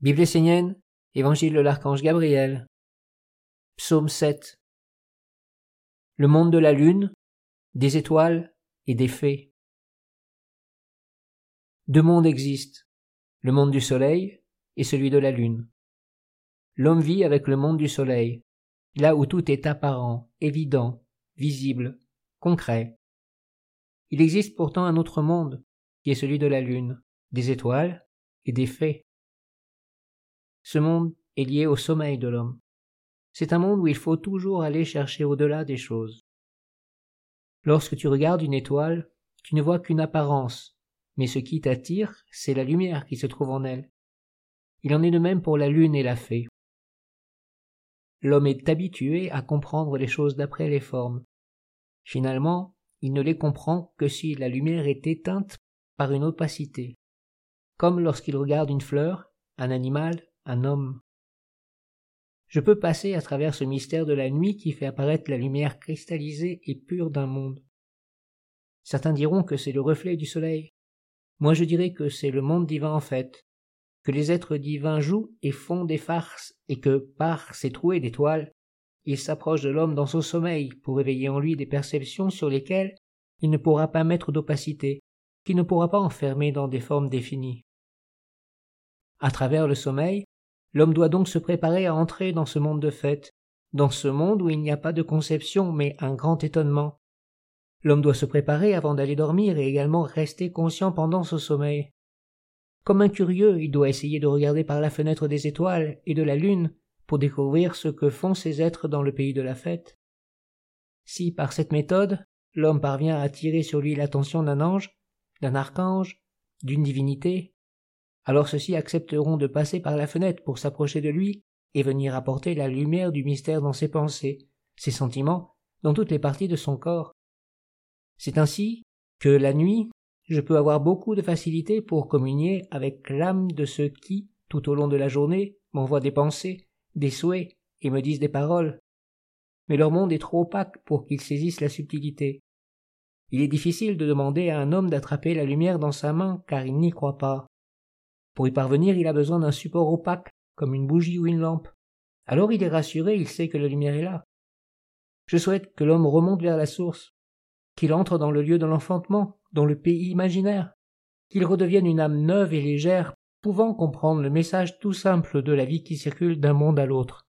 Bible essénienne, Évangile de l'archange Gabriel, Psaume 7. Le monde de la lune, des étoiles et des fées. Deux mondes existent, le monde du soleil et celui de la lune. L'homme vit avec le monde du soleil, là où tout est apparent, évident, visible, concret. Il existe pourtant un autre monde, qui est celui de la lune, des étoiles et des fées. Ce monde est lié au sommeil de l'homme. C'est un monde où il faut toujours aller chercher au-delà des choses. Lorsque tu regardes une étoile, tu ne vois qu'une apparence, mais ce qui t'attire, c'est la lumière qui se trouve en elle. Il en est de même pour la lune et la fée. L'homme est habitué à comprendre les choses d'après les formes. Finalement, il ne les comprend que si la lumière est éteinte par une opacité. Comme lorsqu'il regarde une fleur, un animal, un homme. Je peux passer à travers ce mystère de la nuit qui fait apparaître la lumière cristallisée et pure d'un monde. Certains diront que c'est le reflet du soleil. Moi je dirais que c'est le monde divin en fait, que les êtres divins jouent et font des farces, et que, par ces trouées d'étoiles, ils s'approchent de l'homme dans son sommeil pour éveiller en lui des perceptions sur lesquelles il ne pourra pas mettre d'opacité, qu'il ne pourra pas enfermer dans des formes définies. À travers le sommeil, L'homme doit donc se préparer à entrer dans ce monde de fête, dans ce monde où il n'y a pas de conception mais un grand étonnement. L'homme doit se préparer avant d'aller dormir et également rester conscient pendant ce sommeil. Comme un curieux, il doit essayer de regarder par la fenêtre des étoiles et de la lune pour découvrir ce que font ces êtres dans le pays de la fête. Si, par cette méthode, l'homme parvient à attirer sur lui l'attention d'un ange, d'un archange, d'une divinité, alors ceux-ci accepteront de passer par la fenêtre pour s'approcher de lui et venir apporter la lumière du mystère dans ses pensées, ses sentiments, dans toutes les parties de son corps. C'est ainsi que la nuit, je peux avoir beaucoup de facilité pour communier avec l'âme de ceux qui, tout au long de la journée, m'envoient des pensées, des souhaits et me disent des paroles. Mais leur monde est trop opaque pour qu'ils saisissent la subtilité. Il est difficile de demander à un homme d'attraper la lumière dans sa main car il n'y croit pas. Pour y parvenir, il a besoin d'un support opaque, comme une bougie ou une lampe. Alors il est rassuré, il sait que la lumière est là. Je souhaite que l'homme remonte vers la source, qu'il entre dans le lieu de l'enfantement, dans le pays imaginaire, qu'il redevienne une âme neuve et légère, pouvant comprendre le message tout simple de la vie qui circule d'un monde à l'autre.